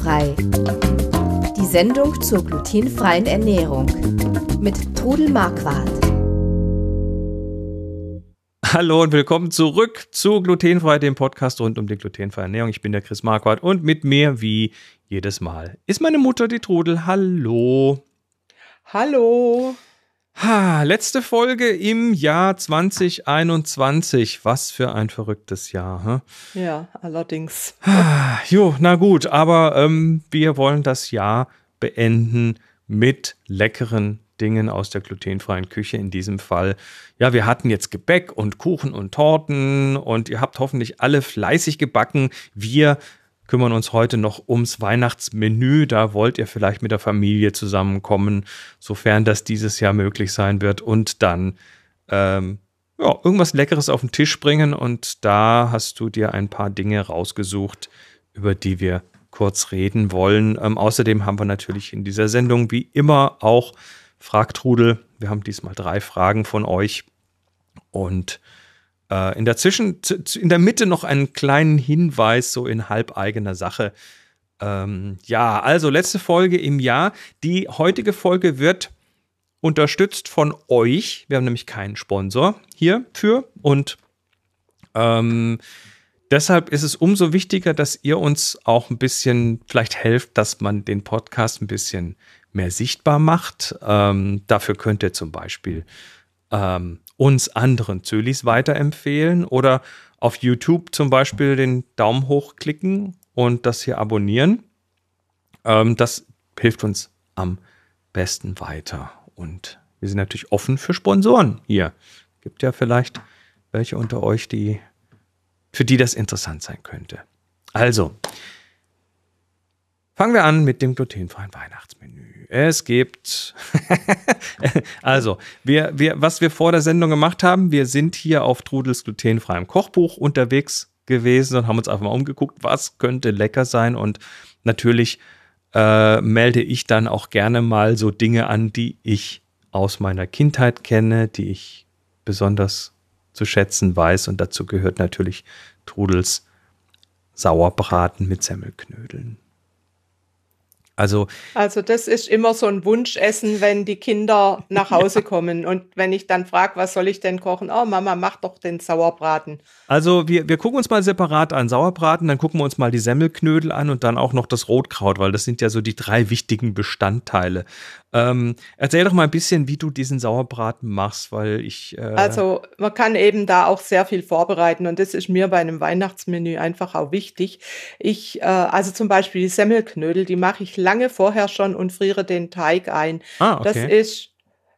Glutenfrei. Die Sendung zur glutenfreien Ernährung mit Trudel Marquardt. Hallo und willkommen zurück zu Glutenfrei, dem Podcast rund um die glutenfreie Ernährung. Ich bin der Chris Marquardt und mit mir wie jedes Mal ist meine Mutter, die Trudel. Hallo. Hallo. Ha, letzte Folge im Jahr 2021. Was für ein verrücktes Jahr. Hm? Ja, allerdings. Ha, jo, na gut, aber ähm, wir wollen das Jahr beenden mit leckeren Dingen aus der glutenfreien Küche. In diesem Fall, ja, wir hatten jetzt Gebäck und Kuchen und Torten und ihr habt hoffentlich alle fleißig gebacken. Wir kümmern uns heute noch ums Weihnachtsmenü. Da wollt ihr vielleicht mit der Familie zusammenkommen, sofern das dieses Jahr möglich sein wird. Und dann ähm, ja, irgendwas Leckeres auf den Tisch bringen. Und da hast du dir ein paar Dinge rausgesucht, über die wir kurz reden wollen. Ähm, außerdem haben wir natürlich in dieser Sendung wie immer auch Fragtrudel. Wir haben diesmal drei Fragen von euch. Und äh, in der Zwischen, in der Mitte noch einen kleinen Hinweis, so in halbeigener Sache. Ähm, ja, also letzte Folge im Jahr. Die heutige Folge wird unterstützt von euch. Wir haben nämlich keinen Sponsor hierfür und ähm, deshalb ist es umso wichtiger, dass ihr uns auch ein bisschen vielleicht helft, dass man den Podcast ein bisschen mehr sichtbar macht. Ähm, dafür könnt ihr zum Beispiel ähm, uns anderen Zölis weiterempfehlen oder auf YouTube zum Beispiel den Daumen hoch klicken und das hier abonnieren. Ähm, das hilft uns am besten weiter. Und wir sind natürlich offen für Sponsoren hier. Gibt ja vielleicht welche unter euch, die für die das interessant sein könnte. Also, fangen wir an mit dem glutenfreien Weihnachtsmenü. Es gibt. also, wir, wir, was wir vor der Sendung gemacht haben, wir sind hier auf Trudels glutenfreiem Kochbuch unterwegs gewesen und haben uns einfach mal umgeguckt, was könnte lecker sein. Und natürlich äh, melde ich dann auch gerne mal so Dinge an, die ich aus meiner Kindheit kenne, die ich besonders zu schätzen weiß. Und dazu gehört natürlich Trudels Sauerbraten mit Semmelknödeln. Also, also das ist immer so ein Wunschessen, wenn die Kinder nach Hause kommen. Und wenn ich dann frage, was soll ich denn kochen? Oh, Mama, mach doch den Sauerbraten. Also wir, wir gucken uns mal separat an Sauerbraten, dann gucken wir uns mal die Semmelknödel an und dann auch noch das Rotkraut, weil das sind ja so die drei wichtigen Bestandteile. Ähm, erzähl doch mal ein bisschen, wie du diesen Sauerbraten machst, weil ich. Äh also, man kann eben da auch sehr viel vorbereiten und das ist mir bei einem Weihnachtsmenü einfach auch wichtig. Ich, äh, also zum Beispiel die Semmelknödel, die mache ich lange vorher schon und friere den Teig ein. Ah, okay. Das ist,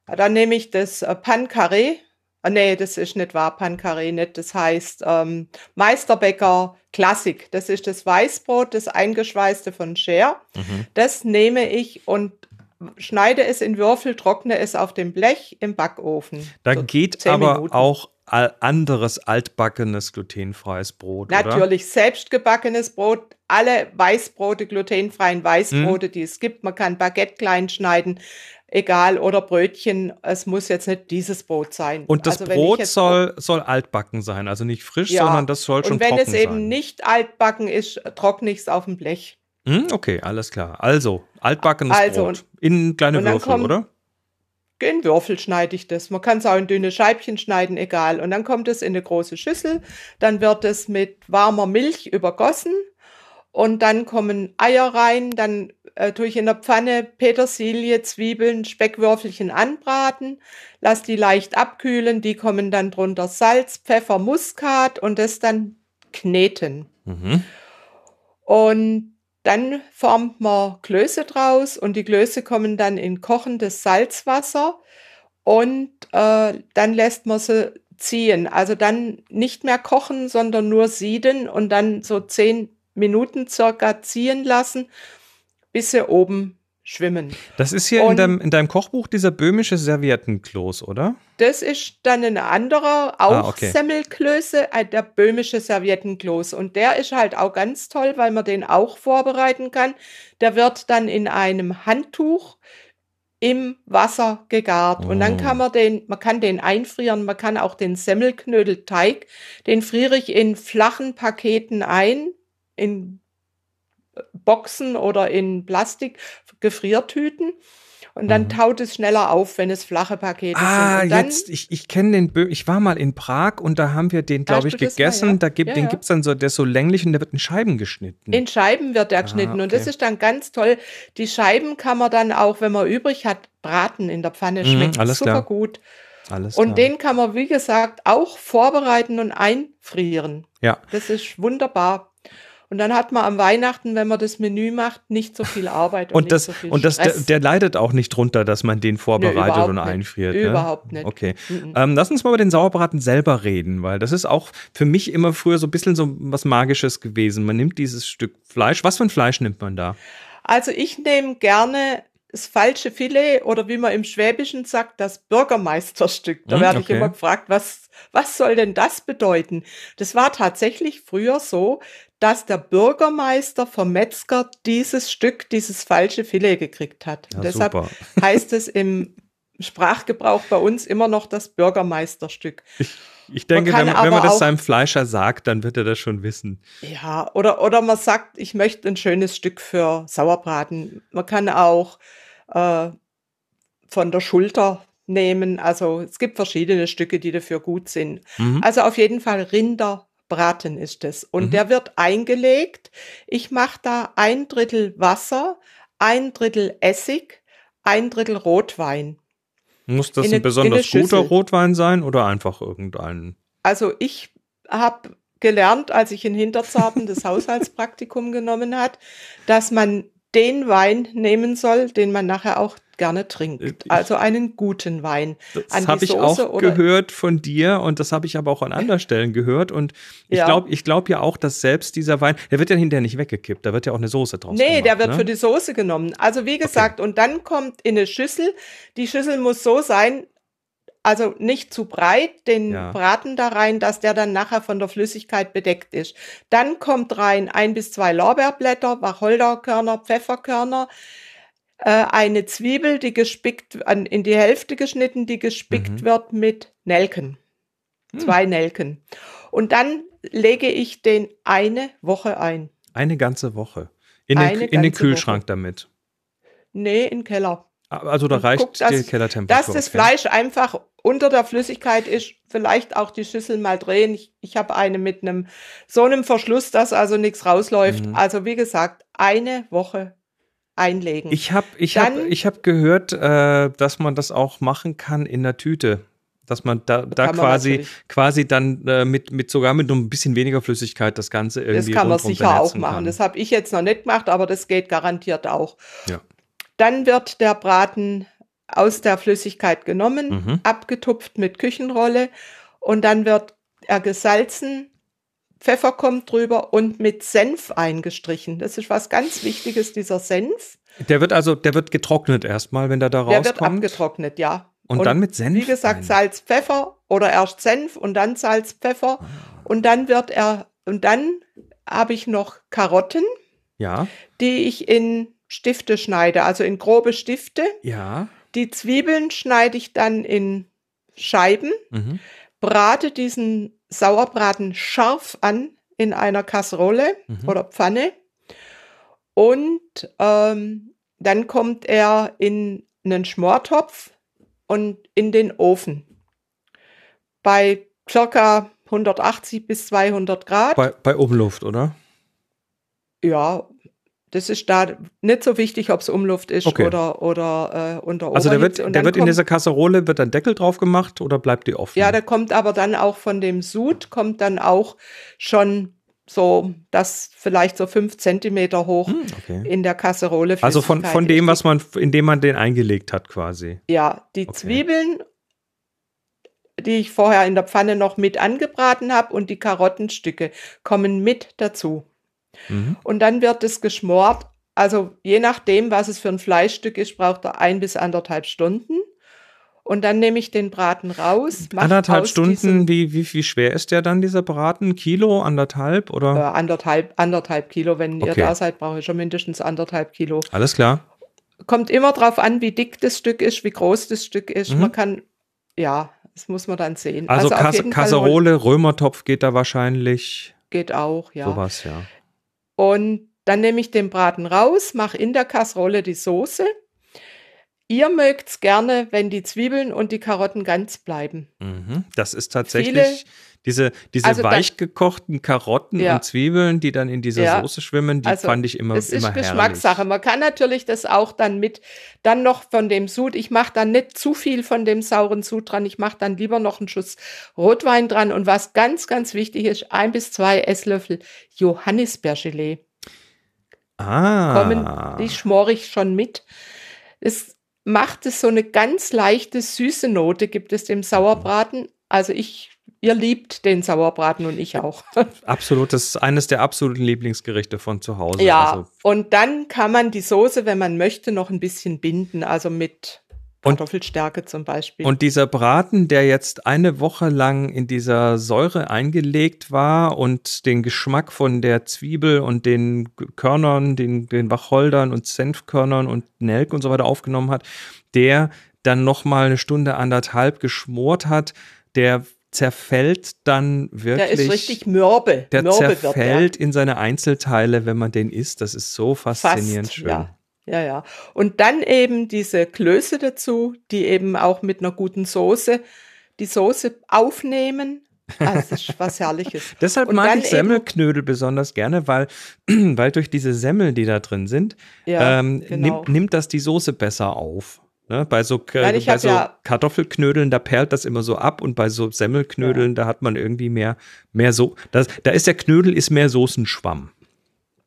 dann nehme ich das äh, Pancaré. Ah, nee, das ist nicht wahr, Pancaré nicht. Das heißt ähm, Meisterbäcker Klassik. Das ist das Weißbrot, das eingeschweißte von Scher. Mhm. Das nehme ich und schneide es in Würfel, trockne es auf dem Blech im Backofen. Da so geht aber Minuten. auch anderes altbackenes glutenfreies Brot. Natürlich, oder? selbstgebackenes Brot, alle Weißbrote, glutenfreien Weißbrote, hm. die es gibt. Man kann Baguette klein schneiden, egal, oder Brötchen. Es muss jetzt nicht dieses Brot sein. Und das also, Brot soll, soll altbacken sein, also nicht frisch, ja. sondern das soll schon trocken sein. Und wenn es eben nicht altbacken ist, trockne ich es auf dem Blech. Hm, okay, alles klar. Also, altbackenes also, Brot. in kleine Würfel, kommt, oder? In Würfel schneide ich das. Man kann es auch in dünne Scheibchen schneiden, egal. Und dann kommt es in eine große Schüssel. Dann wird es mit warmer Milch übergossen. Und dann kommen Eier rein. Dann äh, tue ich in der Pfanne Petersilie, Zwiebeln, Speckwürfelchen anbraten. Lass die leicht abkühlen. Die kommen dann drunter Salz, Pfeffer, Muskat und das dann kneten. Mhm. Und dann formt man Klöße draus und die Klöße kommen dann in kochendes Salzwasser und äh, dann lässt man sie ziehen. Also dann nicht mehr kochen, sondern nur sieden und dann so zehn Minuten circa ziehen lassen, bis sie oben schwimmen. Das ist hier in deinem, in deinem, Kochbuch dieser böhmische Serviettenkloß, oder? Das ist dann ein anderer, auch ah, okay. Semmelklöße, äh, der böhmische Serviettenkloß. Und der ist halt auch ganz toll, weil man den auch vorbereiten kann. Der wird dann in einem Handtuch im Wasser gegart. Oh. Und dann kann oh. man den, man kann den einfrieren, man kann auch den Semmelknödelteig, den friere ich in flachen Paketen ein, in Boxen oder in Plastik-Gefriertüten. Und dann Mhm. taut es schneller auf, wenn es flache Pakete Ah, sind. Dann, jetzt, ich, ich kenne den, Bö ich war mal in Prag und da haben wir den, glaube ich, das mal, gegessen. ja? Da gibt, Ja, den ja. gibt's dann so, der ist so länglich und der wird in Scheiben geschnitten. In Scheiben wird der geschnitten und das Ah, okay. ist dann ganz toll. Die Scheiben kann man dann auch, wenn man übrig hat, braten in der Pfanne. Mhm, Schmeckt alles super klar. gut. Alles Und klar. den kann man, wie gesagt, auch vorbereiten und einfrieren. ja. Das ist wunderbar. Und dann hat man am Weihnachten, wenn man das Menü macht, nicht so viel Arbeit und, Und nicht das, so viel und das, der, der leidet auch nicht drunter, dass man den vorbereitet überhaupt und nicht. einfriert. Ne? Überhaupt nicht. Okay. Mhm. Ähm, lass uns mal über den Sauerbraten selber reden, weil das ist auch für mich immer früher so ein bisschen so was Magisches gewesen. Man nimmt dieses Stück Fleisch. Was für ein Fleisch nimmt man da? Also ich nehme gerne das falsche Filet oder wie man im Schwäbischen sagt, das Bürgermeisterstück. Da Hm, werde ich okay. immer gefragt, was, was soll denn das bedeuten? Das war tatsächlich früher so, dass der Bürgermeister vom Metzger dieses Stück, dieses falsche Filet gekriegt hat. Ja, Deshalb super. heißt es im Sprachgebrauch bei uns immer noch das Bürgermeisterstück. Ich denke, kann wenn, man- wenn man das auch- seinem Fleischer sagt, dann wird er das schon wissen. Ja, oder, oder man sagt, ich möchte ein schönes Stück für Sauerbraten. Man kann auch äh, von der Schulter nehmen. Also es gibt verschiedene Stücke, die dafür gut sind. Mhm. Also auf jeden Fall Rinderbraten ist es. Und Mhm. der wird eingelegt. Ich mache da ein Drittel Wasser, ein Drittel Essig, ein Drittel Rotwein. Muss das in ein besonders guter. Rotwein sein oder einfach irgendein? Also ich habe gelernt, als ich in Hinterzarten das Haushaltspraktikum genommen hat, dass man den Wein nehmen soll, den man nachher auch gerne trinkt. Ich- Also einen guten Wein. Das habe ich auch gehört von dir und das habe ich aber auch an anderen Stellen gehört. Und ich Ja. glaube ich glaub ja auch, dass selbst dieser Wein, der wird ja hinterher nicht weggekippt, da wird ja auch eine Soße draus Nee, gemacht. der wird ne? für die Soße genommen. Also wie gesagt, und dann kommt in eine Schüssel. Die Schüssel muss so sein, also nicht zu breit, den Ja. Braten da rein, dass der dann nachher von der Flüssigkeit bedeckt ist. Dann kommt rein ein bis zwei Lorbeerblätter, Wacholderkörner, Pfefferkörner, äh, eine Zwiebel, die gespickt, an, in die Hälfte geschnitten, die gespickt Mhm. wird mit Nelken. Hm. Zwei Nelken. Und dann lege ich den eine Woche ein. Eine ganze Woche. In den, Eine in den Kühlschrank damit. Nee, in den Keller. Also da reicht guck, dass- die Dass Kellertemperatur. das okay. Fleisch einfach unter der Flüssigkeit ist, vielleicht auch die Schüssel mal drehen. Ich, ich habe eine mit einem so einem Verschluss, dass also nichts rausläuft. Mhm. Also wie gesagt, eine Woche einlegen. Ich habe ich hab, ich hab gehört, äh, dass man das auch machen kann in der Tüte. Dass man da, da man quasi, natürlich. quasi dann äh, mit, mit sogar mit nur ein bisschen weniger Flüssigkeit das Ganze das irgendwie kann man sicher auch machen. kann. Das habe ich jetzt noch nicht gemacht, aber das geht garantiert auch. Ja. Dann wird der Braten aus der Flüssigkeit genommen, Mhm. abgetupft mit Küchenrolle und dann wird er gesalzen, Pfeffer kommt drüber und mit Senf eingestrichen. Das ist was ganz Wichtiges, dieser Senf. Der wird also, der wird getrocknet erstmal, wenn der da Der wird rauskommt. abgetrocknet, ja. Und dann mit Senf Wie gesagt, rein. Salz, Pfeffer oder erst Senf und dann Salz, Pfeffer. Ah. Und dann wird er, und dann habe ich noch Karotten, Ja, die ich in Stifte schneide, also in grobe Stifte. ja. Die Zwiebeln schneide ich dann in Scheiben, Mhm. brate diesen Sauerbraten scharf an in einer Kasserole Mhm. oder Pfanne. Und ähm, dann kommt er in einen Schmortopf und in den Ofen. Bei circa 180 bis 200 Grad. Bei, bei Umluft, oder? ja, das ist da nicht so wichtig, ob es Umluft ist Okay. oder, oder äh, unter Also der wird, der wird in kommt- dieser Kasserole, wird dann Deckel drauf gemacht oder bleibt die offen? Ja, da kommt aber dann auch von dem Sud, kommt dann auch schon so, das vielleicht so fünf Zentimeter hoch Hm, okay. in der Kasserole. Also von, von dem, was man, indem man den eingelegt hat, quasi. Ja, die Okay. Zwiebeln, die ich vorher in der Pfanne noch mit angebraten habe und die Karottenstücke kommen mit dazu. Mhm. Und dann wird es geschmort. Also je nachdem, was es für ein Fleischstück ist, braucht er ein bis anderthalb Stunden. Und dann nehme ich den Braten raus. Anderthalb Stunden, wie, wie, wie schwer ist der dann, dieser Braten? Kilo, anderthalb Äh, oder? anderthalb, anderthalb Kilo. Wenn ihr Okay. da seid, brauche ich schon mindestens anderthalb Kilo. Alles klar. Kommt immer drauf an, wie dick das Stück ist, wie groß das Stück ist. Mhm. Man kann, ja, das muss man dann sehen. Also, auf Kas Kasserole, Römertopf geht da wahrscheinlich. geht auch, ja. Sowas, ja. Und dann nehme ich den Braten raus, mache in der Kasserolle die Soße. Ihr mögt es gerne, wenn die Zwiebeln und die Karotten ganz bleiben. Mhm. Das ist tatsächlich Viele- diese, diese Also dann- weich gekochten Karotten Ja. und Zwiebeln, die dann in dieser Ja. Soße schwimmen, die Also, fand ich immer, Es ist immer Geschmackssache. herrlich. Man kann natürlich das auch dann mit, dann noch von dem Sud. Ich mache dann nicht zu viel von dem sauren Sud dran. Ich mache dann lieber noch einen Schuss Rotwein dran. Und was ganz, ganz wichtig ist, ein bis zwei Esslöffel Johannisbeergelee Ah. kommen. Die schmore ich schon mit. Es macht es so eine ganz leichte, süße Note, gibt es dem Sauerbraten. Also ich, ihr liebt den Sauerbraten und ich auch. Absolut, das ist eines der absoluten Lieblingsgerichte von zu Hause. Ja, Also, und dann kann man die Soße, wenn man möchte, noch ein bisschen binden, also mit Kartoffelstärke zum Beispiel. und dieser Braten, der jetzt eine Woche lang in dieser Säure eingelegt war und den Geschmack von der Zwiebel und den Körnern, den, den Wacholdern und Senfkörnern und Nelk und so weiter aufgenommen hat, der dann noch mal eine Stunde anderthalb geschmort hat, der zerfällt dann wirklich. der ist richtig mürbe. Der mürbe wird zerfällt in seine Einzelteile, wenn man den isst. Das ist so faszinierend Fast, schön. ja. Ja, ja. Und dann eben diese Klöße dazu, die eben auch mit einer guten Soße die Soße aufnehmen. Also das ist was Herrliches. Deshalb Und mag ich Semmelknödel besonders gerne, weil, weil durch diese Semmeln, die da drin sind, Ja, ähm, genau. nimmt, nimmt das die Soße besser auf. Ne? Bei so, Nein, bei so ja- Kartoffelknödeln, da perlt das immer so ab und bei so Semmelknödeln, da hat man irgendwie mehr, mehr so. Das, da ist der Knödel ist mehr Soßenschwamm.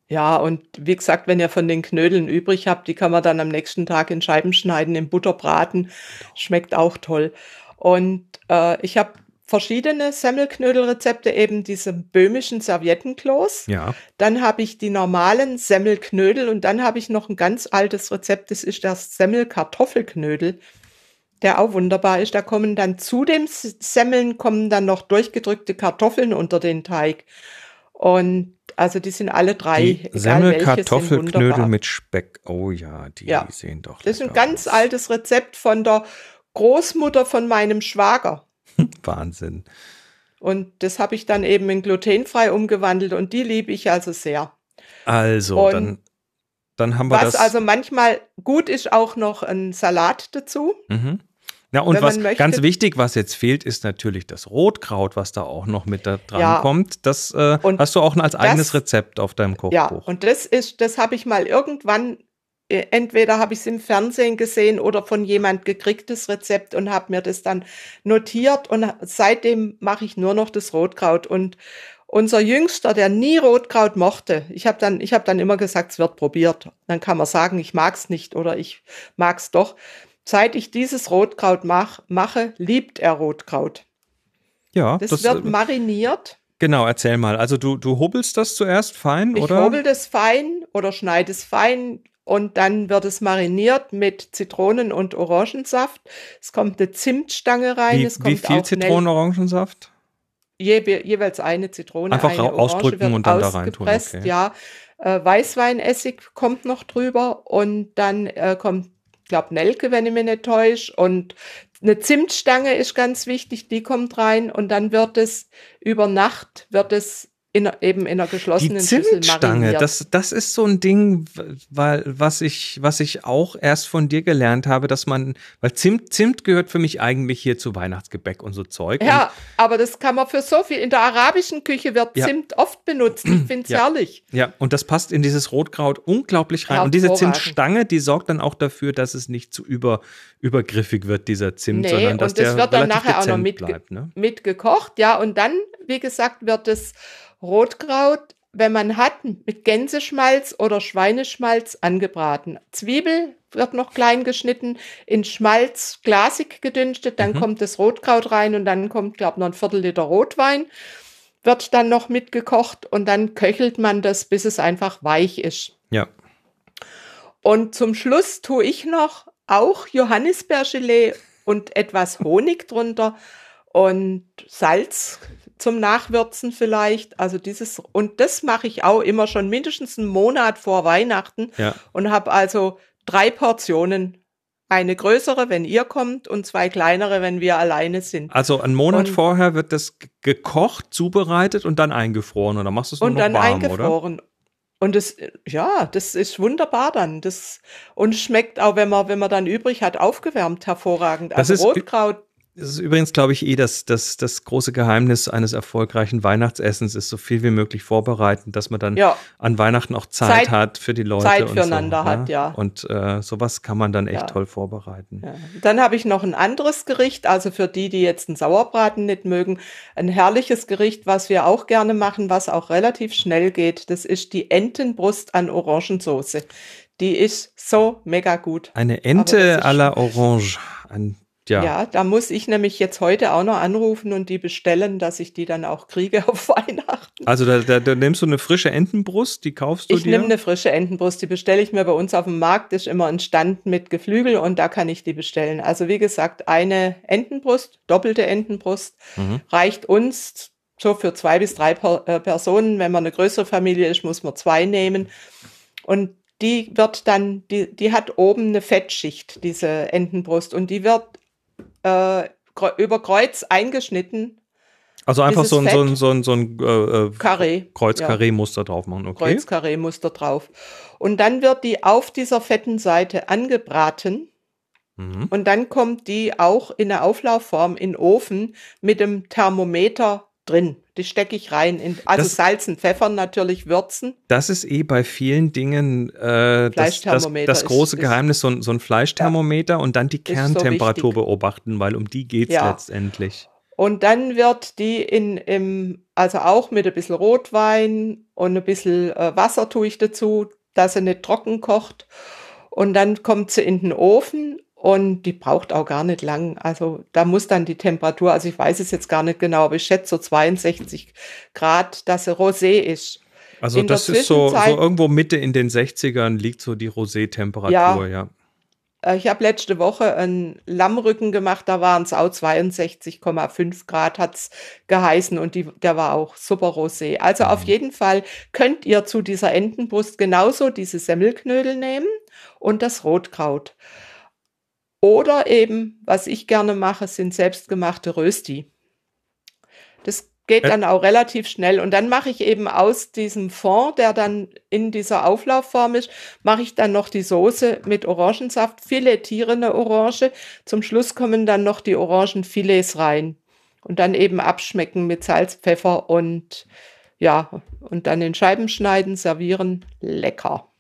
Ja, und wie gesagt, wenn ihr von den Knödeln übrig habt, die kann man dann am nächsten Tag in Scheiben schneiden, in Butter braten. Schmeckt auch toll. Und äh, ich habe verschiedene Semmelknödelrezepte, eben diese böhmischen Serviettenklos. Ja. Dann habe ich die normalen Semmelknödel und dann habe ich noch ein ganz altes Rezept, das ist das Semmelkartoffelknödel, der auch wunderbar ist. Da kommen dann zu dem Semmeln kommen dann noch durchgedrückte Kartoffeln unter den Teig. Und also die sind alle drei, Semmelkartoffelknödel mit Speck. Oh ja, die Ja. sehen doch Das ist ein ganz aus. altes Rezept von der Großmutter von meinem Schwager. Wahnsinn. Und das habe ich dann eben in glutenfrei umgewandelt und die liebe ich also sehr. Also, Und dann, dann haben wir Was das. also manchmal gut ist, auch noch ein Salat dazu. Mhm. Ja, und was möchte- ganz wichtig, was jetzt fehlt, ist natürlich das Rotkraut, was da auch noch mit da dran Ja. kommt. Das äh, hast du auch als eigenes das- Rezept auf deinem Kochbuch. Ja, und das ist, das habe ich mal irgendwann, entweder habe ich es im Fernsehen gesehen oder von jemand gekriegt, das Rezept und habe mir das dann notiert und seitdem mache ich nur noch das Rotkraut und unser Jüngster, der nie Rotkraut mochte, ich habe dann, ich habe dann immer gesagt, es wird probiert. Dann kann man sagen, ich mag's nicht oder ich mag's doch. Seit ich dieses Rotkraut mach, mache, liebt er Rotkraut. ja, Das, das, wird äh, mariniert. genau, erzähl mal. Also du, du hobelst das zuerst fein, Ich oder? hobel das fein oder schneide es fein und dann wird es mariniert mit Zitronen- und Orangensaft. Es kommt eine Zimtstange rein. wie, es wie kommt viel auch Zitronen-Orangensaft? Je, jeweils eine Zitrone. Einfach eine ausdrücken und dann da rein tun, okay. Ja, äh, Weißweinessig kommt noch drüber und dann äh, kommt, glaube Nelke, wenn ich mich nicht täusche. Und eine Zimtstange ist ganz wichtig, die kommt rein und dann wird es über Nacht wird es in, eben in einer Die geschlossenen Schüssel Zimtstange, das, das ist so ein Ding, weil, was ich, was ich auch erst von dir gelernt habe, dass man, weil Zimt, Zimt gehört für mich eigentlich hier zu Weihnachtsgebäck und so Zeug. Ja, aber das kann man für so viel. In der arabischen Küche wird Ja. Zimt oft benutzt. Ich finde es Ja. herrlich. Ja, und das passt in dieses Rotkraut unglaublich rein. Und diese. Zimtstange, die sorgt dann auch dafür, dass es nicht zu über, übergriffig wird, dieser Zimt, Nee, sondern dass und das der wird dann relativ nachher auch noch mitge bleibt. Ne? mitgekocht. Ja, und dann, wie gesagt, wird das Rotkraut, wenn man hat, mit Gänseschmalz oder Schweineschmalz angebraten. Zwiebel wird noch klein geschnitten, in Schmalz glasig gedünstet, dann Mhm. kommt das Rotkraut rein und dann kommt, glaube ich, noch ein Viertel Liter Rotwein. Wird dann noch mitgekocht und dann köchelt man das, bis es einfach weich ist. Ja. Und zum Schluss tue ich noch auch Johannisbeergelee und etwas Honig drunter und Salz zum Nachwürzen vielleicht. Also dieses, und das mache ich auch immer schon mindestens einen Monat vor Weihnachten Ja. und habe also drei Portionen. Eine größere, wenn ihr kommt, und zwei kleinere, wenn wir alleine sind. Also einen Monat Und- vorher wird das gekocht, zubereitet und dann eingefroren. Oder machst du es nur Und noch dann warm, oder? eingefroren. Und das, ja, das ist wunderbar dann. Das, und schmeckt auch, wenn man, wenn man dann übrig hat, aufgewärmt hervorragend. Das Also ist- Rotkraut, Das ist übrigens, glaube ich, eh das, das, das große Geheimnis eines erfolgreichen Weihnachtsessens ist, so viel wie möglich vorbereiten, dass man dann ja, an Weihnachten auch Zeit, Zeit- hat für die Leute. Zeit und füreinander so, hat, ja. Und äh, sowas kann man dann echt Ja. toll vorbereiten. Ja. Dann habe ich noch ein anderes Gericht, also für die, die jetzt einen Sauerbraten nicht mögen, ein herrliches Gericht, was wir auch gerne machen, was auch relativ schnell geht. Das ist die Entenbrust an Orangensoße. Die ist so mega gut. Eine Ente à la Orange. Ein, ja. Ja. da muss ich nämlich jetzt heute auch noch anrufen und die bestellen, dass ich die dann auch kriege auf Weihnachten. Also da, da, da nimmst du eine frische Entenbrust, die kaufst du Ich dir. nehme eine frische Entenbrust, die bestelle ich mir bei uns auf dem Markt, ist immer ein Stand mit Geflügel und da kann ich die bestellen. Also wie gesagt, eine Entenbrust, doppelte Entenbrust, Mhm. reicht uns so für zwei bis drei äh, Personen. Wenn man eine größere Familie ist, muss man zwei nehmen. Und die wird dann, die, die hat oben eine Fettschicht, diese Entenbrust, und die wird äh, über Kreuz eingeschnitten, also einfach so ein, so ein, so ein, so ein äh, äh, Karree. Kreuz-Karree-Muster drauf machen, okay? Kreuzkarree-Muster drauf. Und dann wird die auf dieser fetten Seite angebraten Mhm. und dann kommt die auch in der Auflaufform in den Ofen mit dem Thermometer drin. Die stecke ich rein. In, also Das- salzen, pfeffern natürlich, würzen. Das ist eh bei vielen Dingen äh, das, das, das große ist- Geheimnis, so, ein- so ein Fleischthermometer und dann die so Kerntemperatur wichtig. beobachten, weil um die geht's Ja. letztendlich. Und dann wird die in, im, also auch mit ein bisschen Rotwein und ein bisschen äh, Wasser tue ich dazu, dass sie nicht trocken kocht. Und dann kommt sie in den Ofen und die braucht auch gar nicht lang. Also da muss dann die Temperatur, also ich weiß es jetzt gar nicht genau, aber ich schätze so 62 Grad, dass sie rosé ist. Also In das ist so, so irgendwo Mitte in den 60ern liegt so die Rosé-Temperatur, Ja. ja. Äh, Ich habe letzte Woche einen Lammrücken gemacht, da waren es auch 62,5 Grad hat's geheißen und die, der war auch super rosé. Also auf jeden Fall könnt ihr zu dieser Entenbrust genauso diese Semmelknödel nehmen und das Rotkraut. Oder eben, was ich gerne mache, sind selbstgemachte Rösti. Das geht dann auch relativ schnell. Und dann mache ich eben aus diesem Fond, der dann in dieser Auflaufform ist, mache ich dann noch die Soße mit Orangensaft, filetiere eine Orange. Zum Schluss kommen dann noch die Orangenfilets rein. Und dann eben abschmecken mit Salz, Pfeffer und ja, und dann in Scheiben schneiden, servieren. Lecker.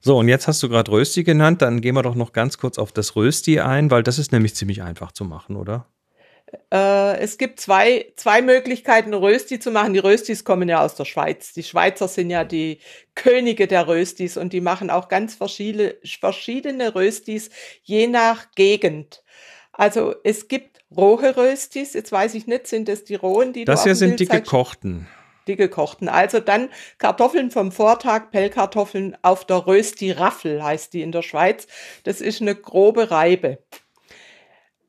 So, und jetzt hast du gerade Rösti genannt, dann gehen wir doch noch ganz kurz auf das Rösti ein, weil das ist nämlich ziemlich einfach zu machen, oder? Äh, es gibt zwei, zwei Möglichkeiten, Rösti zu machen. Die Röstis kommen ja aus der Schweiz. Die Schweizer sind ja die Könige der Röstis und die machen auch ganz verschiedene, verschiedene Röstis, je nach Gegend. Also es gibt rohe Röstis. Jetzt weiß ich nicht, sind das die rohen, die Das du hier sind die gekochten. Die gekochten. Also dann Kartoffeln vom Vortag, Pellkartoffeln auf der Rösti-Raffel heißt die in der Schweiz. Das ist eine grobe Reibe.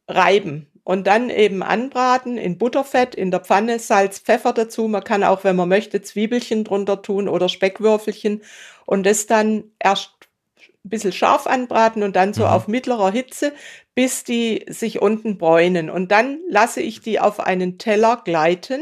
Reiben. Und dann eben anbraten in Butterfett, in der Pfanne, Salz, Pfeffer dazu. Man kann auch, wenn man möchte, Zwiebelchen drunter tun oder Speckwürfelchen. Und das dann erst ein bisschen scharf anbraten und dann so Mhm. auf mittlerer Hitze, bis die sich unten bräunen. Und dann lasse ich die auf einen Teller gleiten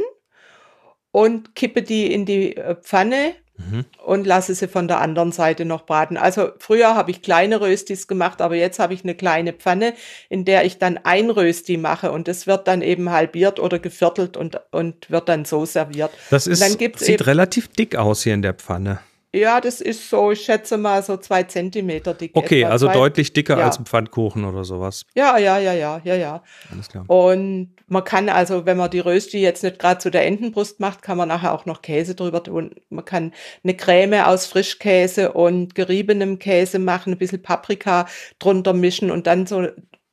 und kippe die in die äh, Pfanne Mhm. und lasse sie von der anderen Seite noch braten. Also früher habe ich kleine Röstis gemacht, aber jetzt habe ich eine kleine Pfanne, in der ich dann ein Rösti mache und das wird dann eben halbiert oder geviertelt und, und wird dann so serviert. Das ist, sieht relativ dick aus hier in der Pfanne. Ja, das ist so, ich schätze mal so zwei Zentimeter dick. Okay, etwa. also zwei, deutlich dicker ja. als ein Pfannkuchen oder sowas. Ja, ja, ja, ja, ja, ja. Alles klar. Und man kann also, wenn man die Rösti jetzt nicht gerade zu der Entenbrust macht, kann man nachher auch noch Käse drüber tun. Man kann eine Creme aus Frischkäse und geriebenem Käse machen, ein bisschen Paprika drunter mischen und dann so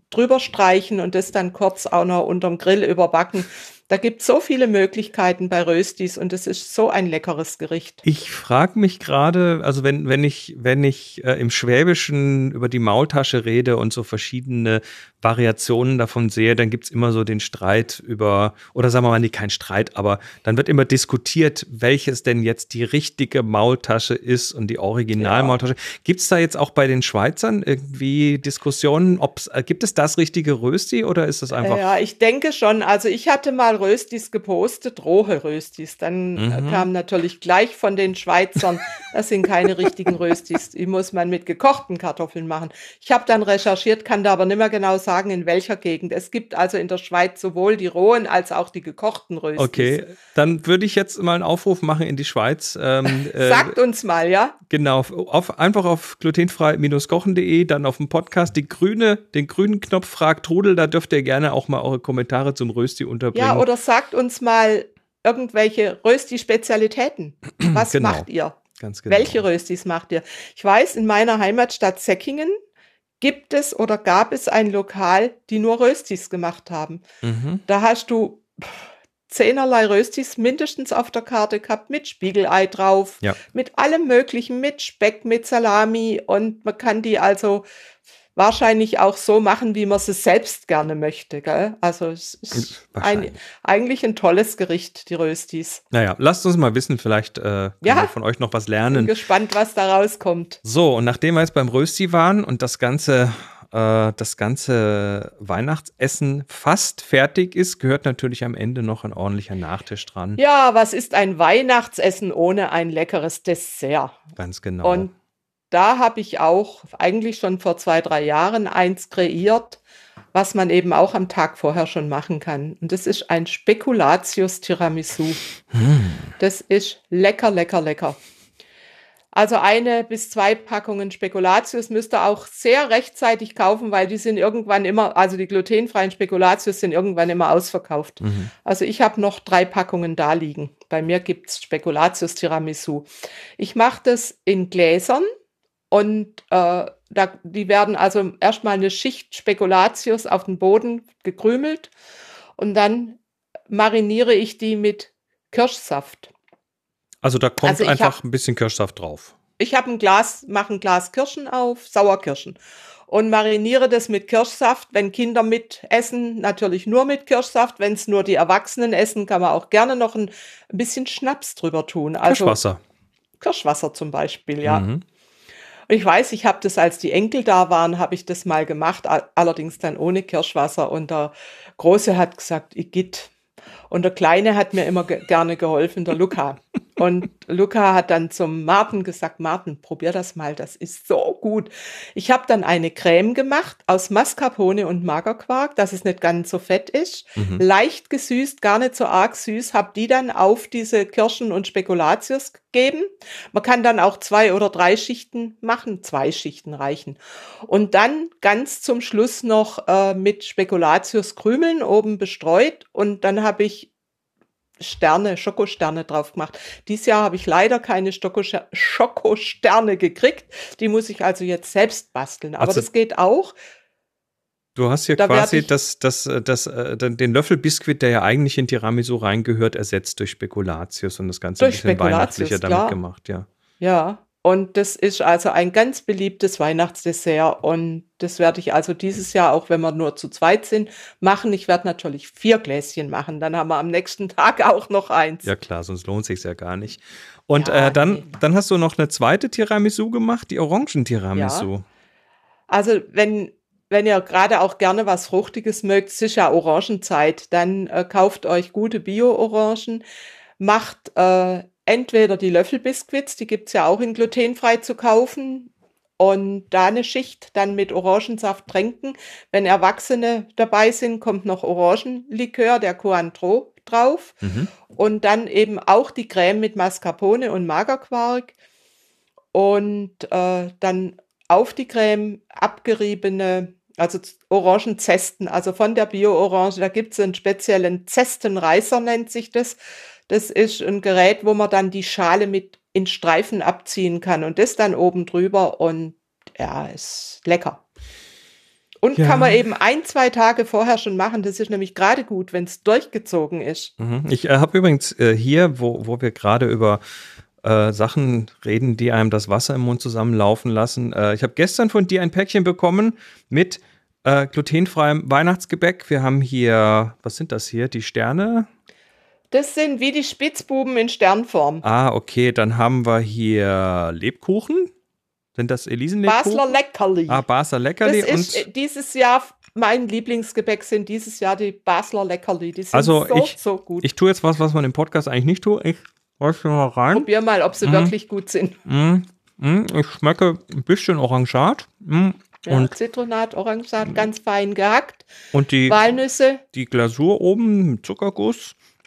drüber streichen und das dann kurz auch noch unterm Grill überbacken. Da gibt so viele Möglichkeiten bei Röstis und es ist so ein leckeres Gericht. Ich frage mich gerade, also wenn, wenn ich, wenn ich äh, im Schwäbischen über die Maultasche rede und so verschiedene Variationen davon sehe, dann gibt's immer so den Streit über, oder sagen wir mal, nicht kein Streit, aber dann wird immer diskutiert, welches denn jetzt die richtige Maultasche ist und die Originalmaultasche. Gibt's da jetzt auch bei den Schweizern irgendwie Diskussionen, ob's, äh, gibt es das richtige Rösti oder ist das einfach Ja, ich denke schon. Also ich hatte mal Röstis gepostet, rohe Röstis. Dann äh, Mhm. kam natürlich gleich von den Schweizern, Das sind keine richtigen Röstis. Die muss man mit gekochten Kartoffeln machen. Ich habe dann recherchiert, kann da aber nicht mehr genau sagen, in welcher Gegend. Es gibt also in der Schweiz sowohl die rohen als auch die gekochten Röstis. Okay, dann würde ich jetzt mal einen Aufruf machen in die Schweiz. Ähm, äh, Sagt uns mal, ja? Genau, auf, einfach auf glutenfrei-kochen.de, dann auf dem Podcast die grüne, den grünen Knopf fragt Trudel, da dürft ihr gerne auch mal eure Kommentare zum Rösti unterbringen. Ja, oder sagt uns mal irgendwelche Rösti-Spezialitäten. Was genau. macht ihr? Ganz genau. Welche Röstis macht ihr? Ich weiß, in meiner Heimatstadt Säckingen gibt es oder gab es ein Lokal, die nur Röstis gemacht haben. Mhm. Da hast du zehnerlei Röstis mindestens auf der Karte gehabt, mit Spiegelei drauf, ja. mit allem Möglichen, mit Speck, mit Salami und man kann die also wahrscheinlich auch so machen, wie man es selbst gerne möchte. Gell? Also es ist ein, eigentlich ein tolles Gericht, die Röstis. Naja, lasst uns mal wissen, vielleicht äh, können ja, wir von euch noch was lernen. Bin gespannt, was da rauskommt. So, und nachdem wir jetzt beim Rösti waren und das ganze äh, das ganze Weihnachtsessen fast fertig ist, gehört natürlich am Ende noch ein ordentlicher Nachtisch dran. Ja, was ist ein Weihnachtsessen ohne ein leckeres Dessert? Ganz genau. Und da habe ich auch eigentlich schon vor zwei, drei Jahren eins kreiert, was man eben auch am Tag vorher schon machen kann. Und das ist ein Spekulatius Tiramisu. Hm. Das ist lecker, lecker, lecker. Also eine bis zwei Packungen Spekulatius müsst ihr auch sehr rechtzeitig kaufen, weil die sind irgendwann immer, also die glutenfreien Spekulatius sind irgendwann immer ausverkauft. Mhm. Also ich habe noch drei Packungen da liegen. Bei mir gibt's Spekulatius Tiramisu. Ich mache das in Gläsern und äh, da, die werden also erstmal eine Schicht Spekulatius auf den Boden gekrümelt und dann mariniere ich die mit Kirschsaft. Also da kommt also einfach hab, ein bisschen Kirschsaft drauf. Ich habe ein Glas, mache ein Glas Kirschen auf, Sauerkirschen und mariniere das mit Kirschsaft. Wenn Kinder mit essen, natürlich nur mit Kirschsaft. Wenn es nur die Erwachsenen essen, kann man auch gerne noch ein, ein bisschen Schnaps drüber tun. Also Kirschwasser. Kirschwasser zum Beispiel, ja. Mhm. Und ich weiß, ich habe das, als die Enkel da waren, habe ich das mal gemacht, allerdings dann ohne Kirschwasser. Und der Große hat gesagt, Igitt. Und der Kleine hat mir immer ge gerne geholfen, der Luca. Und Luca hat dann zum Martin gesagt, Martin, probier das mal, das ist so gut. Ich habe dann eine Creme gemacht aus Mascarpone und Magerquark, dass es nicht ganz so fett ist. Mhm. Leicht gesüßt, gar nicht so arg süß, habe die dann auf diese Kirschen und Spekulatius gegeben. Man kann dann auch zwei oder drei Schichten machen, zwei Schichten reichen. Und dann ganz zum Schluss noch äh, mit Spekulatius Krümeln oben bestreut und dann habe ich Sterne, Schokosterne drauf gemacht. Dieses Jahr habe ich leider keine Schokosterne gekriegt. Die muss ich also jetzt selbst basteln. Aber also, das geht auch. Du hast hier da quasi das, das, das, das, äh, den Löffelbiskuit, der ja eigentlich in Tiramisu reingehört, ersetzt durch Spekulatius und das Ganze ein bisschen weihnachtlicher damit klar. gemacht, ja. Ja, und das ist also ein ganz beliebtes Weihnachtsdessert. Und das werde ich also dieses Jahr, auch wenn wir nur zu zweit sind, machen. Ich werde natürlich vier Gläschen machen. Dann haben wir am nächsten Tag auch noch eins. Ja klar, sonst lohnt sich ja gar nicht. Und ja, äh, dann, nee. dann hast du noch eine zweite Tiramisu gemacht, die Orangen-Tiramisu. Ja. Also wenn, wenn ihr gerade auch gerne was Fruchtiges mögt, es ist ja Orangenzeit, dann äh, kauft euch gute Bio-Orangen, macht äh, entweder die Löffelbiskuits, die gibt's ja auch in glutenfrei zu kaufen, und da eine Schicht dann mit Orangensaft tränken. Wenn Erwachsene dabei sind, kommt noch Orangenlikör, der Cointreau drauf. Mhm. Und dann eben auch die Creme mit Mascarpone und Magerquark. Und äh, dann auf die Creme abgeriebene, also Orangenzesten, also von der Bio-Orange. Da gibt es einen speziellen Zestenreißer, nennt sich das. Das ist ein Gerät, wo man dann die Schale mit in Streifen abziehen kann und das dann oben drüber und ja, ist lecker. Und ja. kann man eben ein, zwei Tage vorher schon machen. Das ist nämlich gerade gut, wenn es durchgezogen ist. Mhm. Ich äh, habe übrigens äh, hier, wo, wo wir gerade über äh, Sachen reden, die einem das Wasser im Mund zusammenlaufen lassen. Äh, ich habe gestern von dir ein Päckchen bekommen mit äh, glutenfreiem Weihnachtsgebäck. Wir haben hier, was sind das hier? Die Sterne? Das sind wie die Spitzbuben in Sternform. Ah, okay, dann haben wir hier Lebkuchen. Sind das Elisenlebkuchen? Basler Leckerli. Ah, Basler Leckerli. Das ist und dieses Jahr, mein Lieblingsgebäck sind dieses Jahr die Basler Leckerli. Die sind also so, ich, so gut. Ich tue jetzt was, was man im Podcast eigentlich nicht tut. Ich du mal rein? Probier mal, ob sie Mhm. wirklich gut sind. Mm, mm, ich schmecke ein bisschen orangat. Mm, Ja, und, Zitronat, Orangensaat, ganz fein gehackt. und die, Walnüsse, die Glasur oben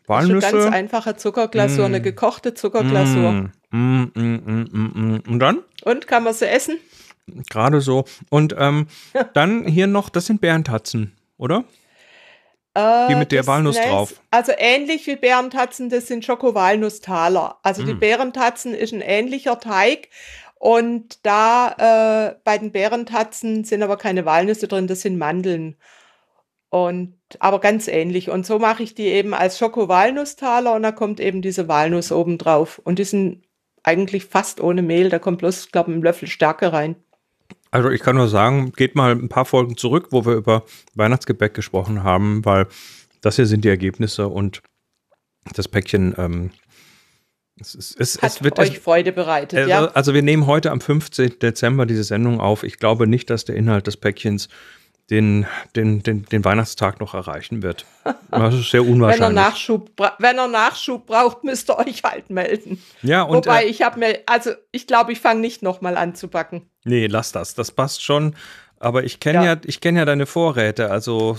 mit Zuckerguss. so ganz Walnüsse. einfache Zuckerglasur, Mm. eine gekochte Zuckerglasur. Mm, mm, mm, mm, mm. Und dann? Und kann man sie essen? Gerade so. Und ähm, dann hier noch, das sind Bärentatzen, oder? Äh, Die mit der das Walnuss nennt- drauf. Also ähnlich wie Bärentatzen, das sind Schoko-Walnusstaler. Also die. Bärentatzen ist ein ähnlicher Teig. Und da äh, bei den Bärentatzen sind aber keine Walnüsse drin, das sind Mandeln. Und aber ganz ähnlich. Und so mache ich die eben als Schoko-Walnusstaler und da kommt eben diese Walnuss oben drauf. Und die sind eigentlich fast ohne Mehl. Da kommt bloß, glaube ich, ein Löffel Stärke rein. Also ich kann nur sagen, geht mal ein paar Folgen zurück, wo wir über Weihnachtsgebäck gesprochen haben, weil das hier sind die Ergebnisse und das Päckchen, ähm, es, ist- es, Hat es wird euch Freude bereitet, also, ja? also wir nehmen heute am 15. Dezember diese Sendung auf. Ich glaube nicht, dass der Inhalt des Päckchens den, den, den, den Weihnachtstag noch erreichen wird. Das ist sehr Wenn er, unwahrscheinlich. Nachschub, wenn er Nachschub braucht, müsst ihr euch halt melden. ja, und Wobei äh, ich habe mir, also ich glaube, ich fange nicht nochmal an zu backen. nee, lass das. Das passt schon. Aber ich kenne ja. Ja. ich kenne ja deine Vorräte. Also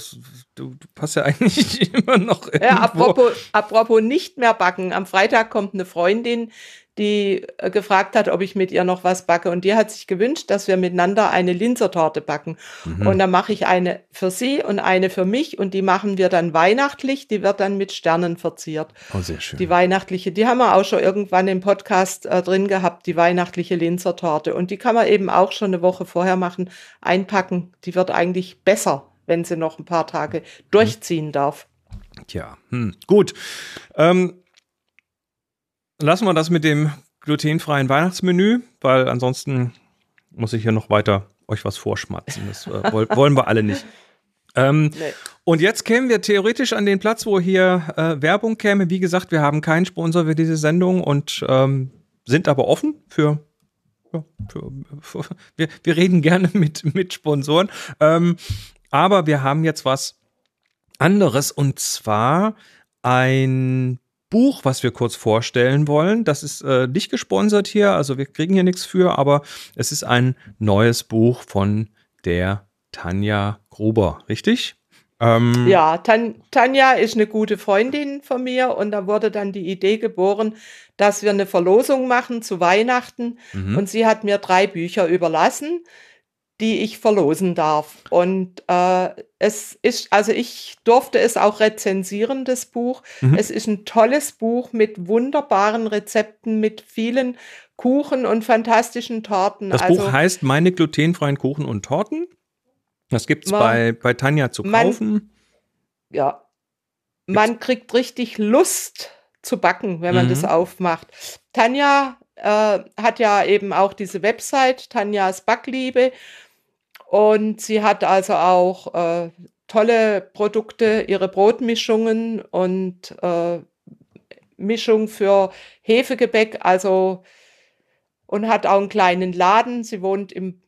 du, du passt ja eigentlich immer noch irgendwo. Ja, apropos, apropos nicht mehr backen. Am Freitag kommt eine Freundin, die äh, gefragt hat, ob ich mit ihr noch was backe. Und die hat sich gewünscht, dass wir miteinander eine Linzertorte backen. Mhm. Und dann mache ich eine für sie und eine für mich. Und die machen wir dann weihnachtlich. Die wird dann mit Sternen verziert. Oh, sehr schön. Die weihnachtliche, die haben wir auch schon irgendwann im Podcast äh, drin gehabt, die weihnachtliche Linzertorte. Und die kann man eben auch schon eine Woche vorher machen, einpacken. Die wird eigentlich besser, wenn sie noch ein paar Tage durchziehen darf. Tja, hm. gut. Ähm, lassen wir das mit dem glutenfreien Weihnachtsmenü, weil ansonsten muss ich hier noch weiter euch was vorschmatzen. Das äh, woll, wollen wir alle nicht. Ähm, Nee. und jetzt kämen wir theoretisch an den Platz, wo hier äh, Werbung käme. Wie gesagt, wir haben keinen Sponsor für diese Sendung und ähm, sind aber offen für. Für, für wir, wir reden gerne mit, mit Sponsoren. Ähm, aber wir haben jetzt was anderes und zwar ein Buch, was wir kurz vorstellen wollen. Das ist äh, nicht gesponsert hier, also wir kriegen hier nichts für, aber es ist ein neues Buch von der Tanja Gruber, richtig? Ähm, Ja, Tan Tanja ist eine gute Freundin von mir und da wurde dann die Idee geboren, dass wir eine Verlosung machen zu Weihnachten Mhm. und sie hat mir drei Bücher überlassen, die ich verlosen darf. Und äh, es ist, also ich durfte es auch rezensieren, das Buch. Mhm. Es ist ein tolles Buch mit wunderbaren Rezepten, mit vielen Kuchen und fantastischen Torten. Das also, Buch heißt Meine glutenfreien Kuchen und Torten. Das gibt es Man- bei, bei Tanja zu man- kaufen. ja, man kriegt richtig Lust zu backen, wenn man Mhm. das aufmacht. Tanja äh, hat ja eben auch diese Website, Tanjas Backliebe. Und sie hat also auch äh, tolle Produkte, ihre Brotmischungen und äh, Mischung für Hefegebäck, also und hat auch einen kleinen Laden. Sie wohnt im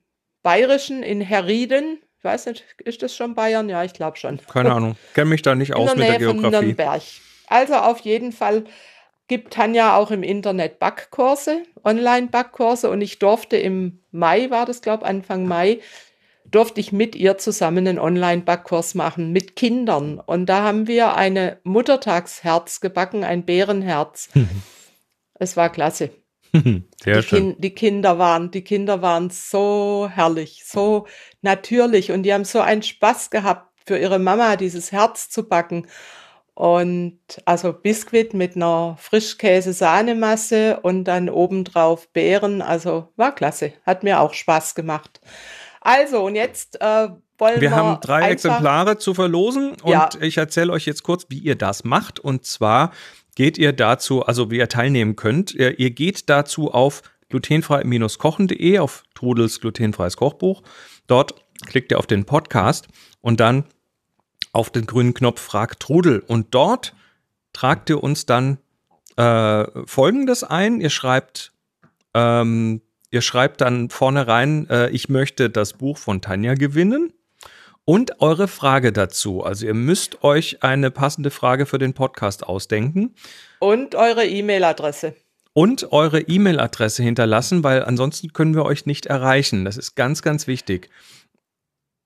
Bayerischen in Herrieden. Ich weiß nicht, ist das schon Bayern? Ja, ich glaube schon. Keine Ahnung. Kenne mich da nicht aus in mit der der Nähe von Geografie. Nürnberg. Also auf jeden Fall gibt Tanja auch im Internet Backkurse, Online-Backkurse und ich durfte im Mai, war das glaube Anfang Mai, durfte ich mit ihr zusammen einen Online-Backkurs machen mit Kindern und da haben wir eine Muttertagsherz gebacken, ein Bärenherz. es war klasse. Sehr Die, schön. Kin die Kinder waren, die Kinder waren so herrlich, so natürlich und die haben so einen Spaß gehabt, für ihre Mama dieses Herz zu backen. Und also Biskuit mit einer Frischkäse-Sahnemasse und dann obendrauf Beeren. Also war klasse. Hat mir auch Spaß gemacht. Also, und jetzt äh, wollen wir. Wir haben drei Exemplare zu verlosen und Ja. ich erzähle euch jetzt kurz, wie ihr das macht. Und zwar geht ihr dazu, also wie ihr teilnehmen könnt. Ihr, ihr geht dazu auf glutenfrei-kochen.de, auf Trudels glutenfreies Kochbuch. Dort klickt ihr auf den Podcast und dann auf den grünen Knopf Frag Trudel. Und dort tragt ihr uns dann äh, Folgendes ein. Ihr schreibt, ähm, ihr schreibt dann vorne rein, äh, ich möchte das Buch von Tanja gewinnen. und eure Frage dazu. Also ihr müsst euch eine passende Frage für den Podcast ausdenken. Und eure E-Mail-Adresse. Und eure E-Mail-Adresse hinterlassen, weil ansonsten können wir euch nicht erreichen. Das ist ganz, ganz wichtig.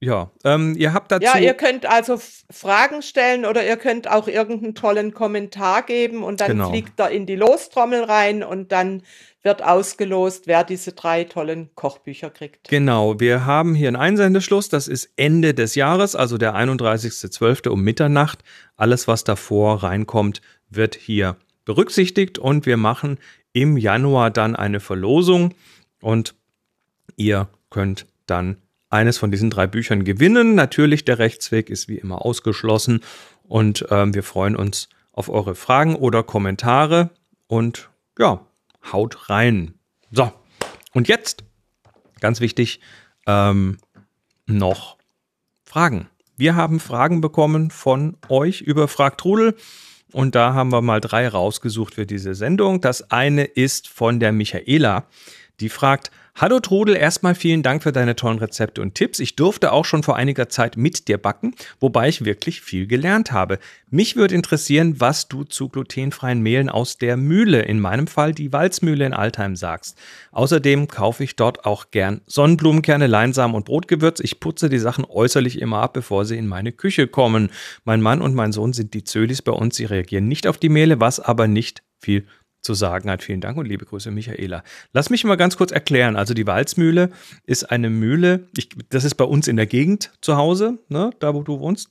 Ja, ähm, ihr habt dazu. Ja, ihr könnt also Fragen stellen oder ihr könnt auch irgendeinen tollen Kommentar geben und dann genau. fliegt er in die Lostrommel rein und dann wird ausgelost, wer diese drei tollen Kochbücher kriegt. Genau, wir haben hier einen Einsendeschluss, das ist Ende des Jahres, also der 31.12. um Mitternacht. Alles, was davor reinkommt, wird hier berücksichtigt und wir machen im Januar dann eine Verlosung und ihr könnt dann eines von diesen drei Büchern gewinnen. Natürlich, der Rechtsweg ist wie immer ausgeschlossen und ähm, wir freuen uns auf eure Fragen oder Kommentare und ja, haut rein. So, und jetzt, ganz wichtig, ähm, noch Fragen. Wir haben Fragen bekommen von euch über Fragtrudel und da haben wir mal drei rausgesucht für diese Sendung. Das eine ist von der Michaela, die fragt, Hallo Trudel, erstmal vielen Dank für deine tollen Rezepte und Tipps. Ich durfte auch schon vor einiger Zeit mit dir backen, wobei ich wirklich viel gelernt habe. Mich würde interessieren, was du zu glutenfreien Mehlen aus der Mühle, in meinem Fall die Walzmühle in Altheim, sagst. Außerdem kaufe ich dort auch gern Sonnenblumenkerne, Leinsamen und Brotgewürz. Ich putze die Sachen äußerlich immer ab, bevor sie in meine Küche kommen. Mein Mann und mein Sohn sind die Zölis bei uns. Sie reagieren nicht auf die Mehle, was aber nicht viel zu sagen hat. Vielen Dank und liebe Grüße, Michaela. Lass mich mal ganz kurz erklären. Also die Walzmühle ist eine Mühle, ich, das ist bei uns in der Gegend zu Hause, ne, da wo du wohnst.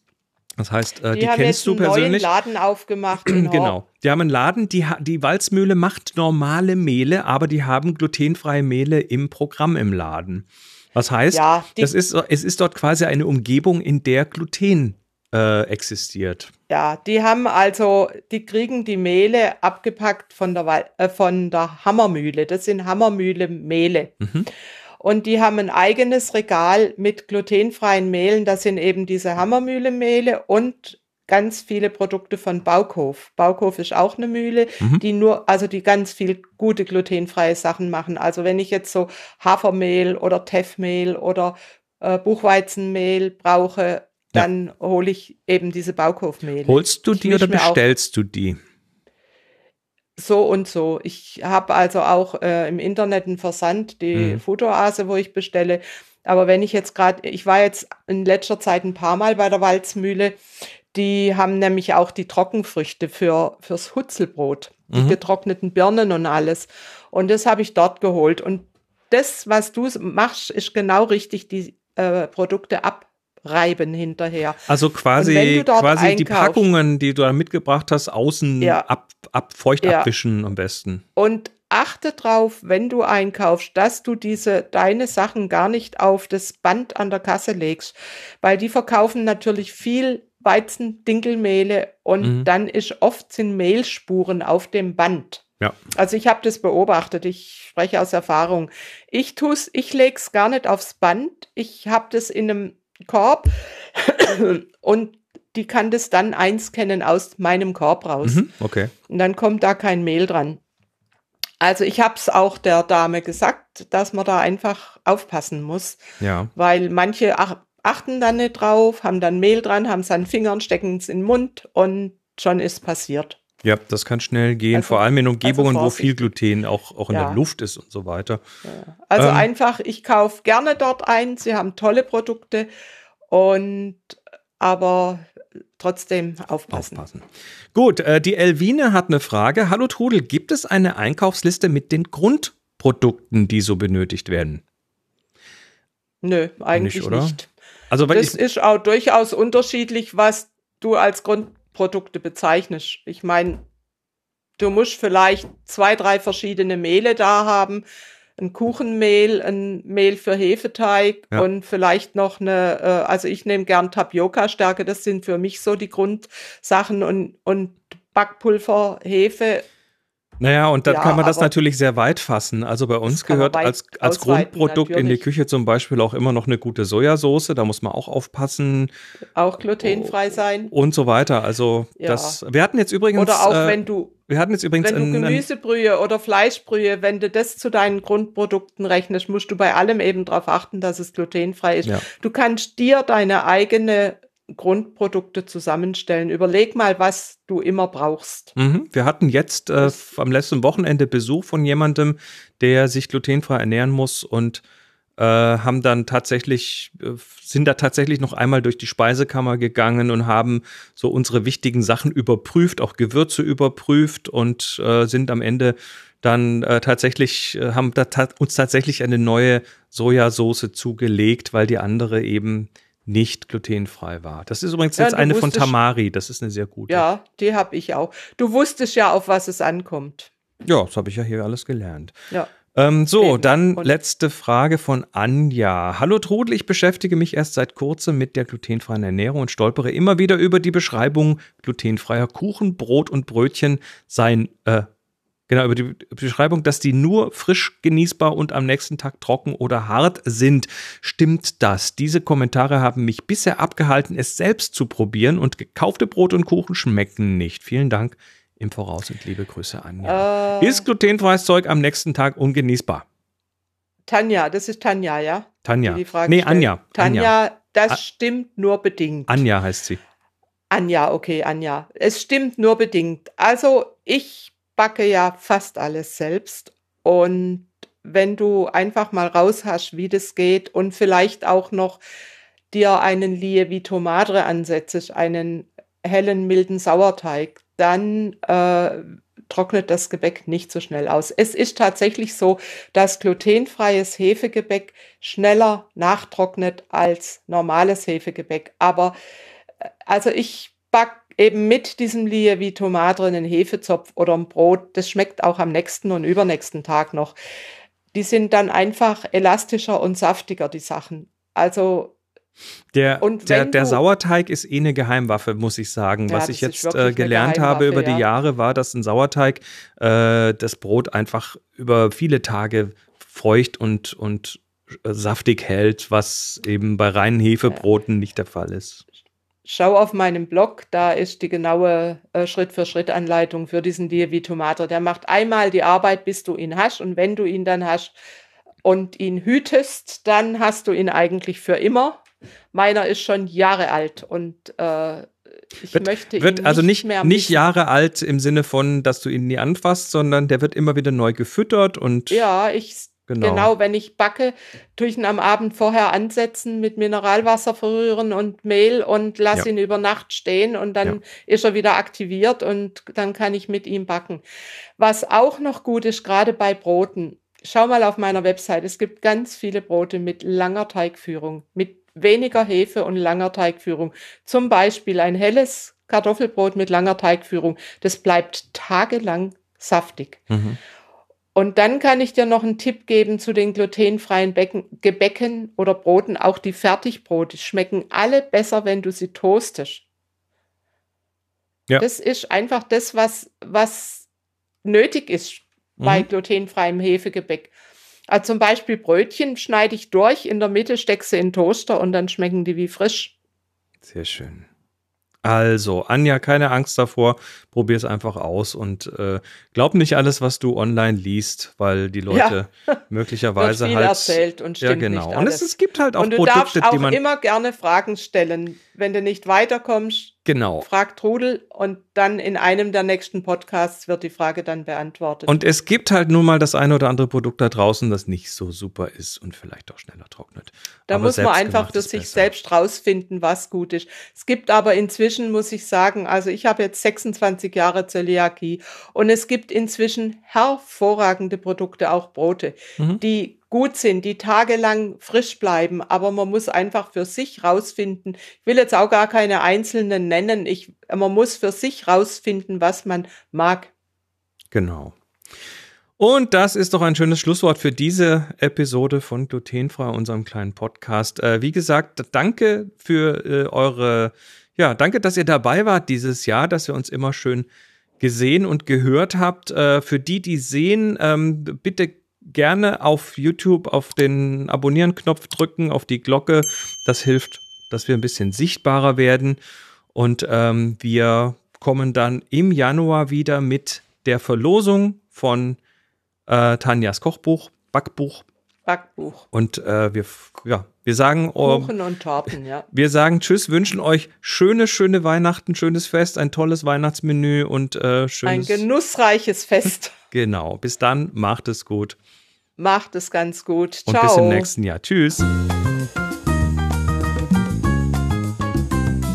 Das heißt, äh, die, die kennst du persönlich. Die haben einen Laden aufgemacht. genau. Die haben einen Laden, die, die Walzmühle macht normale Mehle, aber die haben glutenfreie Mehle im Programm im Laden. Was heißt, ja, das ist, es ist dort quasi eine Umgebung, in der Gluten äh, existiert. Ja, die haben also, die kriegen die Mehle abgepackt von der, äh, von der Hammermühle. Das sind Hammermühle Mehle. Mhm. Und die haben ein eigenes Regal mit glutenfreien Mehlen. Das sind eben diese Hammermühle Mehle und ganz viele Produkte von Baukof. Baukof ist auch eine Mühle, mhm. die nur, also die ganz viel gute glutenfreie Sachen machen. Also wenn ich jetzt so Hafermehl oder Teffmehl oder äh, Buchweizenmehl brauche, dann ja. hole ich eben diese Baukofmehle. Holst du die oder bestellst du die? So und so. Ich habe also auch äh, im Internet einen Versand, die mhm. Fotoase, wo ich bestelle. Aber wenn ich jetzt gerade, ich war jetzt in letzter Zeit ein paar Mal bei der Walzmühle, die haben nämlich auch die Trockenfrüchte für, fürs Hutzelbrot, die mhm. getrockneten Birnen und alles. Und das habe ich dort geholt. Und das, was du machst, ist genau richtig, die äh, Produkte ab reiben hinterher. Also quasi, quasi die Packungen, die du da mitgebracht hast, außen ja. ab, ab, feucht ja. abwischen am besten. Und achte drauf, wenn du einkaufst, dass du diese deine Sachen gar nicht auf das Band an der Kasse legst, weil die verkaufen natürlich viel Weizen, Dinkelmehle und mhm. dann ist oft sind Mehlspuren auf dem Band. Ja. Also ich habe das beobachtet, ich spreche aus Erfahrung. Ich tu's, ich leg's gar nicht aufs Band. Ich habe das in einem Korb und die kann das dann einscannen aus meinem Korb raus. Mhm, okay. Und dann kommt da kein Mehl dran. Also ich habe es auch der Dame gesagt, dass man da einfach aufpassen muss. Ja. Weil manche ach, achten dann nicht drauf, haben dann Mehl dran, haben es an Fingern, stecken es in den Mund und schon ist passiert. Ja, das kann schnell gehen, also, vor allem in Umgebungen, also wo viel Gluten auch, auch in ja. der Luft ist und so weiter. Ja. Also ähm, einfach, ich kaufe gerne dort ein. Sie haben tolle Produkte und aber trotzdem aufpassen. aufpassen. Gut, äh, die Elvine hat eine Frage. Hallo Trudel, gibt es eine Einkaufsliste mit den Grundprodukten, die so benötigt werden? Nö, eigentlich nicht. nicht. Also, das ist auch durchaus unterschiedlich, was du als Grundprodukte bezeichnest. Ich meine, du musst vielleicht zwei, drei verschiedene Mehle da haben ein Kuchenmehl, ein Mehl für Hefeteig ja. und vielleicht noch eine, äh, also ich nehme gern Tapioca-Stärke, das sind für mich so die Grundsachen und, und Backpulver, Hefe Naja, und dann Ja, kann man das natürlich sehr weit fassen. Also bei uns gehört als, als Grundprodukt in die natürlich. Küche zum Beispiel auch immer noch eine gute Sojasauce. Da muss man auch aufpassen Auch glutenfrei sein. und so weiter. Also Ja. das. Wir hatten jetzt übrigens. Oder auch äh, wenn du, wir hatten jetzt übrigens wenn du Gemüsebrühe oder Fleischbrühe, wenn du das zu deinen Grundprodukten rechnest, musst du bei allem eben darauf achten, dass es glutenfrei ist. Ja. Du kannst dir deine eigene Grundprodukte zusammenstellen. Überleg mal, was du immer brauchst. Mhm. Wir hatten jetzt äh, am letzten Wochenende Besuch von jemandem, der sich glutenfrei ernähren muss und äh, haben dann tatsächlich, äh, sind da tatsächlich noch einmal durch die Speisekammer gegangen und haben so unsere wichtigen Sachen überprüft, auch Gewürze überprüft und äh, sind am Ende dann äh, tatsächlich, äh, haben da ta uns tatsächlich eine neue Sojasauce zugelegt, weil die andere eben nicht glutenfrei war. Das ist übrigens Ja, jetzt eine von Tamari, das ist eine sehr gute. Ja, die habe ich auch. Du wusstest ja, auf was es ankommt. Ja, das habe ich ja hier alles gelernt. Ja. Ähm, so, Eben. dann Und- letzte Frage von Anja. Hallo Trudel, ich beschäftige mich erst seit kurzem mit der glutenfreien Ernährung und stolpere immer wieder über die Beschreibung glutenfreier Kuchen, Brot und Brötchen seien, äh, genau, über die Beschreibung, dass die nur frisch genießbar und am nächsten Tag trocken oder hart sind. Stimmt das? Diese Kommentare haben mich bisher abgehalten, es selbst zu probieren und gekaufte Brot und Kuchen schmecken nicht. Vielen Dank im Voraus und liebe Grüße, Anja. Äh, Ist glutenfreies Zeug am nächsten Tag ungenießbar? Tanja, das ist Tanja, ja? Tanja. Die die Frage nee, stellt. Anja. Tanja, Anja. das A- stimmt nur bedingt. Anja heißt sie. Anja, okay, Anja. Es stimmt nur bedingt. Also ich backe ja fast alles selbst und wenn du einfach mal raus hast, wie das geht und vielleicht auch noch dir einen Lievito Madre ansetzt, einen hellen, milden Sauerteig, dann äh, trocknet das Gebäck nicht so schnell aus. Es ist tatsächlich so, dass glutenfreies Hefegebäck schneller nachtrocknet als normales Hefegebäck. Aber äh, also ich back eben mit diesem Lievito Madre einen Hefezopf oder ein Brot. Das schmeckt auch am nächsten und übernächsten Tag noch. Die sind dann einfach elastischer und saftiger, die Sachen. Also Der, der, der Sauerteig ist eh eine Geheimwaffe, muss ich sagen. Ja, Was ich jetzt äh, eine gelernt habe über Geheimwaffe, die ja. Jahre, war, dass ein Sauerteig äh, das Brot einfach über viele Tage feucht und, und äh, saftig hält, was eben bei reinen Hefebroten nicht der Fall ist. Schau auf meinem Blog, da ist die genaue äh, Schritt-für-Schritt-Anleitung für diesen Lievito Madre. Der macht einmal die Arbeit, bis du ihn hast. Und wenn du ihn dann hast und ihn hütest, dann hast du ihn eigentlich für immer. Meiner ist schon Jahre alt und äh, ich Wird- möchte Wird ihn also nicht nicht, mehr nicht. Jahre alt im Sinne von, dass du ihn nie anfasst, sondern der wird immer wieder neu gefüttert und Ja, ich Genau. genau. wenn ich backe, tue ich ihn am Abend vorher ansetzen, mit Mineralwasser verrühren und Mehl und lass Ja. ihn über Nacht stehen und dann Ja. ist er wieder aktiviert und dann kann ich mit ihm backen. Was auch noch gut ist, gerade bei Broten. Schau mal auf meiner Website. Es gibt ganz viele Brote mit langer Teigführung, mit weniger Hefe und langer Teigführung. Zum Beispiel ein helles Kartoffelbrot mit langer Teigführung. Das bleibt tagelang saftig. Mhm. Und dann kann ich dir noch einen Tipp geben zu den glutenfreien Becken, Gebäcken oder Broten. Auch die Fertigbrote schmecken alle besser, wenn du sie toastest. Ja. Das ist einfach das, was, was nötig ist bei Mhm. glutenfreiem Hefegebäck. Also zum Beispiel Brötchen schneide ich durch, in der Mitte stecke sie in den Toaster und dann schmecken die wie frisch. Sehr schön. Also, Anja, keine Angst davor. Probier es einfach aus und äh, glaub nicht alles, was du online liest, weil die Leute Wird möglicherweise viel halt. erzählt und ja, stimmt genau. nicht Und alles. es, es gibt halt auch und du darfst Produkte, auch die man. immer gerne Fragen stellen. Wenn du nicht weiterkommst, Genau. frag Trudel und dann in einem der nächsten Podcasts wird die Frage dann beantwortet. Und es gibt halt nun mal das eine oder andere Produkt da draußen, das nicht so super ist und vielleicht auch schneller trocknet. da Aber muss man einfach für sich besser. selbst rausfinden, was gut ist. Es gibt aber inzwischen, muss ich sagen, also ich habe jetzt 26 Jahre Zöliakie und es gibt inzwischen hervorragende Produkte, auch Brote, Mhm. die gut sind, die tagelang frisch bleiben, aber man muss einfach für sich rausfinden. Ich will jetzt auch gar keine einzelnen nennen. Ich, man muss für sich rausfinden, was man mag. Genau. Und das ist doch ein schönes Schlusswort für diese Episode von Glutenfrei, unserem kleinen Podcast. Äh, wie gesagt, danke für äh, eure, ja, danke, dass ihr dabei wart dieses Jahr, dass ihr uns immer schön gesehen und gehört habt. Äh, für die, die sehen, ähm, bitte gerne auf YouTube auf den Abonnieren-Knopf drücken, auf die Glocke. Das hilft, dass wir ein bisschen sichtbarer werden. Und ähm, wir kommen dann im Januar wieder mit der Verlosung von äh, Tanjas Kochbuch, Backbuch. Backbuch. Und äh, wir, ja, wir sagen, oh, Kuchen und Torten, ja. wir sagen Tschüss, wünschen euch schöne, schöne Weihnachten, schönes Fest, ein tolles Weihnachtsmenü und äh, Ein schönes. genussreiches Fest. genau. Bis dann, macht es gut Macht es ganz gut. und Ciao. bis im nächsten Jahr. Tschüss.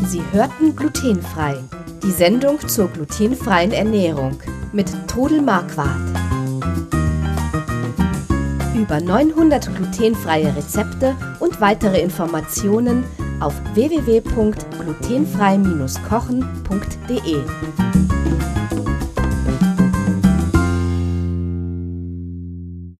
Sie hörten glutenfrei. Die Sendung zur glutenfreien Ernährung mit Trudel Marquardt. Über 900 glutenfreie Rezepte und weitere Informationen auf www.glutenfrei-kochen.de.